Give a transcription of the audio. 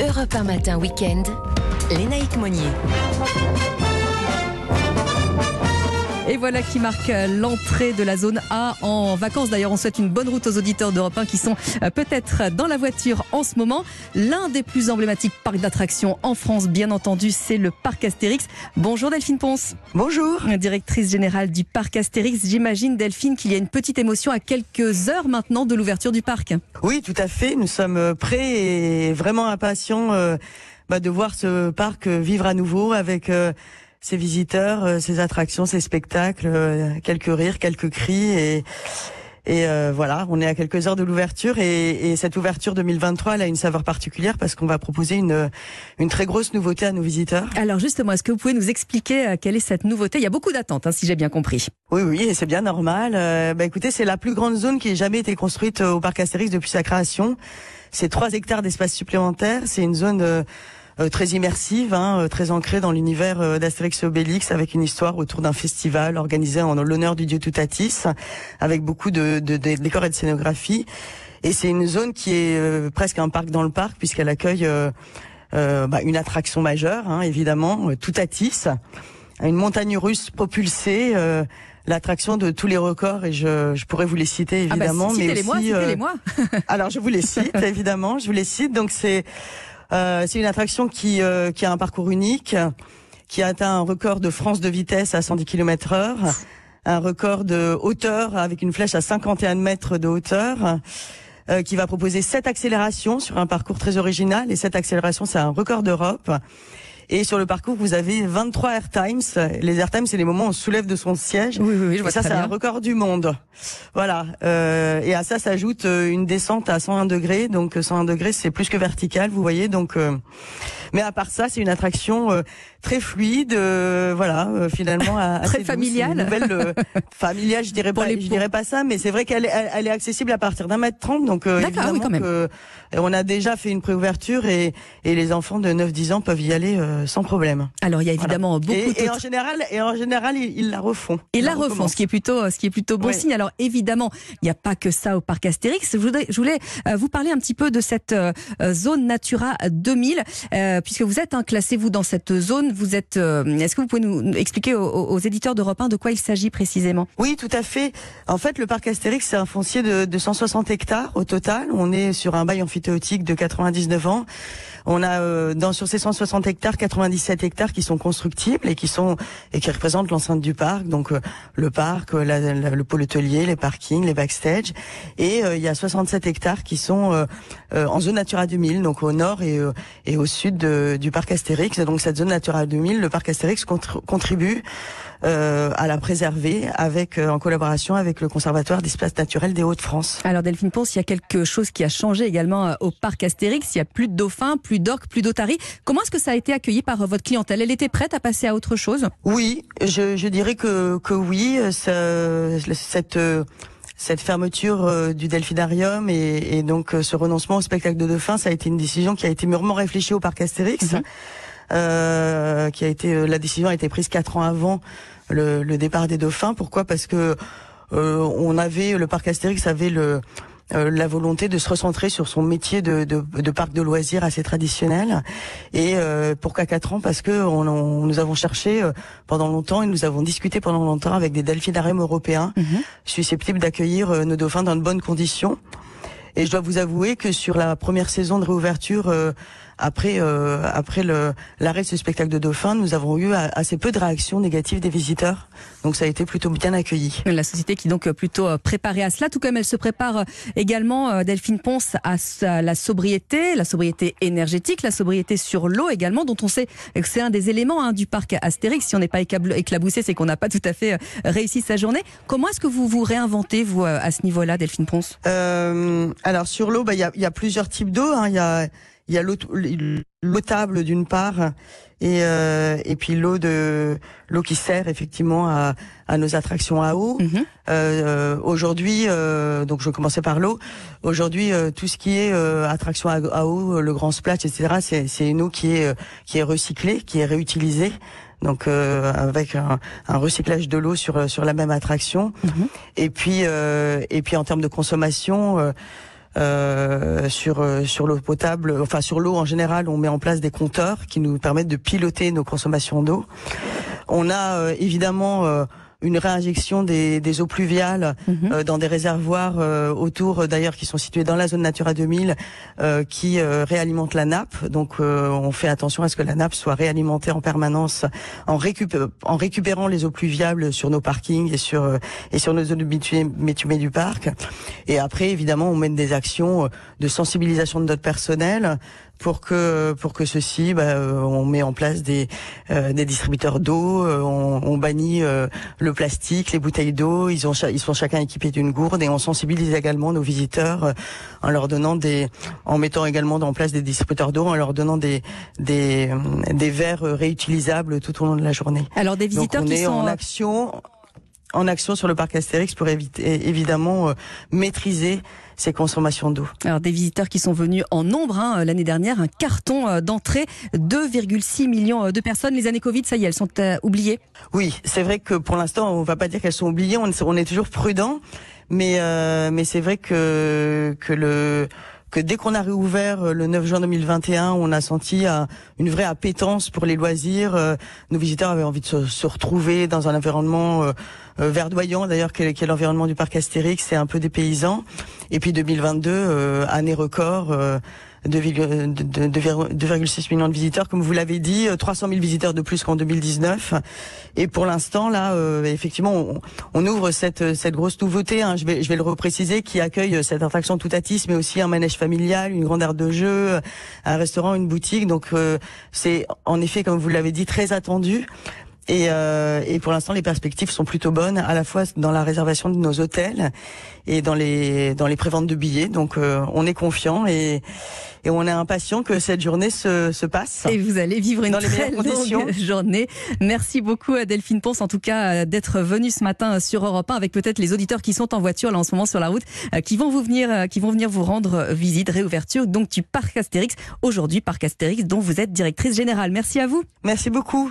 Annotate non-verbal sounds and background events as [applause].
Europe 1 matin week-end. Lénaïque Monnier. Et voilà qui marque l'entrée de la zone A en vacances. D'ailleurs, on souhaite une bonne route aux auditeurs d'Europe 1 qui sont euh, peut-être dans la voiture en ce moment. L'un des plus emblématiques parcs d'attractions en France, bien entendu, c'est le parc Astérix. Bonjour Delphine Ponce. Bonjour. Directrice générale du parc Astérix. J'imagine, Delphine, qu'il y a une petite émotion à quelques heures maintenant de l'ouverture du parc. Oui, tout à fait. Nous sommes euh, prêts et vraiment impatients euh, bah, de voir ce parc vivre à nouveau avec ses visiteurs, ses attractions, ses spectacles, quelques rires, quelques cris et et euh, voilà, on est à quelques heures de l'ouverture et, et, cette ouverture 2023, elle a une saveur particulière parce qu'on va proposer une, une très grosse nouveauté à nos visiteurs. Alors justement, est-ce que vous pouvez nous expliquer euh, quelle est cette nouveauté? Il y a beaucoup d'attentes, hein, si j'ai bien compris. Oui, oui, et c'est bien normal. Euh, bah, écoutez, c'est la plus grande zone qui ait jamais été construite au parc Astérix depuis sa création. C'est 3 hectares d'espace supplémentaire. C'est une zone euh, très immersive, hein, euh, très ancrée dans l'univers euh, d'Astérix et Obélix, avec une histoire autour d'un festival organisé en l'honneur du dieu Toutatis, avec beaucoup de, de, de décors et de scénographie. Et c'est une zone qui est presque un parc dans le parc, puisqu'elle accueille euh, bah, une attraction majeure, hein, évidemment, Toutatis, une montagne russe propulsée. L'attraction de tous les records et je, je pourrais vous les citer ah bah, évidemment, mais aussi. Moi, les moi. alors je vous les cite évidemment, je vous les cite. Donc c'est euh, c'est une attraction qui, euh, qui a un parcours unique, qui a atteint un record de France de vitesse à 110 km heure, un record de hauteur avec une flèche à 51 mètres de hauteur. Euh, qui va proposer sept accélérations sur un parcours très original. Et cette accélération, c'est un record d'Europe. Et sur le parcours, vous avez 23 air times. Les air times, c'est les moments où on soulève de son siège. Oui, oui, oui je vois et ça, c'est un record du monde. Voilà. Euh, et à ça s'ajoute euh, une descente à 101 degrés. Donc 101 degrés, c'est plus que vertical, vous voyez. Donc, euh, mais à part ça, c'est une attraction euh, très fluide. voilà, finalement, [laughs] très familiale. Nouvelle familiale, je dirais pas, je dirais pas ça, mais c'est vrai qu'elle est, elle, est accessible à partir d'un mètre trente. Donc évidemment oui, quand même. on a déjà fait une préouverture et, et les enfants de 9-10 ans peuvent y aller sans problème. Alors il y a évidemment beaucoup. Et, et, en général, et en général, ils, la refont. Ils la, refont, ce qui est plutôt, ce qui est plutôt bon signe. Alors évidemment, il n'y a pas que ça au parc Astérix. Je voulais, je voulais euh, vous parler un petit peu de cette euh, zone Natura 2000, euh, puisque vous êtes hein, classé vous dans cette zone. Vous êtes. Est-ce que vous pouvez nous expliquer aux, éditeurs d'Europe 1 de quoi il s'agit précisément? Oui, tout à fait. En fait, le parc Astérix, c'est un foncier de, de 160 hectares au total. On est sur un bail amphithéotique de 99 ans. On a dans sur ces 160 hectares 97 hectares qui sont constructibles et qui sont et qui représentent l'enceinte du parc, donc euh, le parc, euh, le pôle hôtelier, les parkings, les backstage. Et euh, il y a 67 hectares qui sont en zone Natura 2000, donc au nord et, et au sud de, du parc Astérix. Et donc cette zone Natura 2000, le parc Astérix contribue euh, à la préserver avec en collaboration avec le Conservatoire d'espaces naturels des Hauts-de-France. Alors Delphine Ponce, il y a quelque chose qui a changé également au parc Astérix. Il y a plus de dauphins, plus d'orques, plus d'otaries. Comment est-ce que ça a été accueilli par votre clientèle? Elle était prête à passer à autre chose? Oui, je, je, dirais que, que oui. Ça, cette cette fermeture euh, du delphinarium et, et, donc euh, ce renoncement au spectacle de dauphins, ça a été une décision qui a été mûrement réfléchie au parc Astérix, mhm. euh, qui a été la décision a été prise quatre ans avant le, le départ des dauphins. Pourquoi? Parce que on avait le parc Astérix avait le euh, la volonté de se recentrer sur son métier de, de, de parc de loisirs assez traditionnel. Et euh, pourquoi quatre ans Parce que on, on, nous avons cherché euh, pendant longtemps et nous avons discuté pendant longtemps avec des delphinariums européens mhm. susceptibles d'accueillir nos dauphins dans de bonnes conditions. Et je dois vous avouer que sur la première saison de réouverture, euh, après euh, après le l'arrêt de ce spectacle de dauphins, nous avons eu assez peu de réactions négatives des visiteurs. Donc ça a été plutôt bien accueilli. La société qui est donc plutôt euh, préparée à cela, tout comme elle se prépare également Delphine Ponce à la sobriété, la sobriété énergétique, la sobriété sur l'eau également, dont on sait que c'est un des éléments hein, du parc Astérix. Si on n'est pas éclaboussé, c'est qu'on n'a pas tout à fait réussi sa journée. Comment est-ce que vous vous réinventez vous à ce niveau-là, Delphine Ponce? Euh, alors sur l'eau, bah, il y, a, y, a, plusieurs types d'eau. Hein. Il y a, y a l'eau table d'une part et, euh, et puis l'eau de l'eau qui sert effectivement à, à nos attractions à eau. Mhm. euh, aujourd'hui, euh, donc je commençais par l'eau. Aujourd'hui, euh, tout ce qui est euh, attraction à, eau, le grand splash, etc. C'est une eau qui est qui est recyclée, qui est réutilisée. Donc avec un, un, recyclage de l'eau sur sur la même attraction. Mhm. Et puis et puis en termes de consommation Euh, sur sur l'eau potable, enfin sur l'eau en général, on met en place des compteurs qui nous permettent de piloter nos consommations d'eau. On a évidemment une réinjection des, des eaux pluviales mhm. euh, dans des réservoirs euh, autour euh, d'ailleurs qui sont situés dans la zone Natura 2000 qui réalimentent la nappe. Donc on fait attention à ce que la nappe soit réalimentée en permanence en, en récupérant les eaux pluviales sur nos parkings et sur et sur nos zones de bitume du parc. Et après évidemment on mène des actions de sensibilisation de notre personnel pour que pour que ceci, bah, euh, on met en place des euh, des distributeurs d'eau, euh, on, on, bannit le plastique, les bouteilles d'eau. Ils ont ils sont chacun équipés d'une gourde et on sensibilise également nos visiteurs en leur donnant des en mettant également en place des distributeurs d'eau, en leur donnant des des des verres réutilisables tout au long de la journée. Alors des visiteurs Donc on est en action en action sur le parc Astérix pour éviter évidemment maîtriser ces consommations d'eau. Alors des visiteurs qui sont venus en nombre hein, l'année dernière, un carton euh, d'entrée, 2,6 millions euh, de personnes. Les années Covid, ça y est, elles sont euh, oubliées Oui, c'est vrai que pour l'instant, on va pas dire qu'elles sont oubliées, on, on, est toujours prudent, mais mais c'est vrai que que le que dès qu'on a réouvert euh, le 9 juin 2021, on a senti euh, une vraie appétence pour les loisirs. Euh, nos visiteurs avaient envie de se, retrouver dans un environnement verdoyant, d'ailleurs, quel est l'environnement du parc Astérix, c'est un peu des paysans. Et puis 2022, année record 2,6 millions de visiteurs, comme vous l'avez dit, 300 000 visiteurs de plus qu'en 2019. Et pour l'instant, là, euh, effectivement, on, ouvre cette, cette grosse nouveauté. Hein, je vais, je vais le repréciser, qui accueille cette attraction Toutatis, mais aussi un manège familial, une grande aire de jeu, un restaurant, une boutique. Donc, euh, c'est en effet, comme vous l'avez dit, très attendu. Et, euh, et, pour l'instant, les perspectives sont plutôt bonnes, à la fois dans la réservation de nos hôtels et dans les dans les préventes de billets. Donc, euh, on est confiant et, et on est impatient que cette journée se, se passe. Et vous allez vivre une très longue journée. Merci beaucoup à Delphine Ponce, en tout cas, d'être venue ce matin sur Europe 1 avec peut-être les auditeurs qui sont en voiture là en ce moment sur la route, euh, qui vont vous venir, euh, qui vont venir vous rendre visite, réouverture donc du parc Astérix aujourd'hui, parc Astérix dont vous êtes directrice générale. Merci à vous. Merci beaucoup.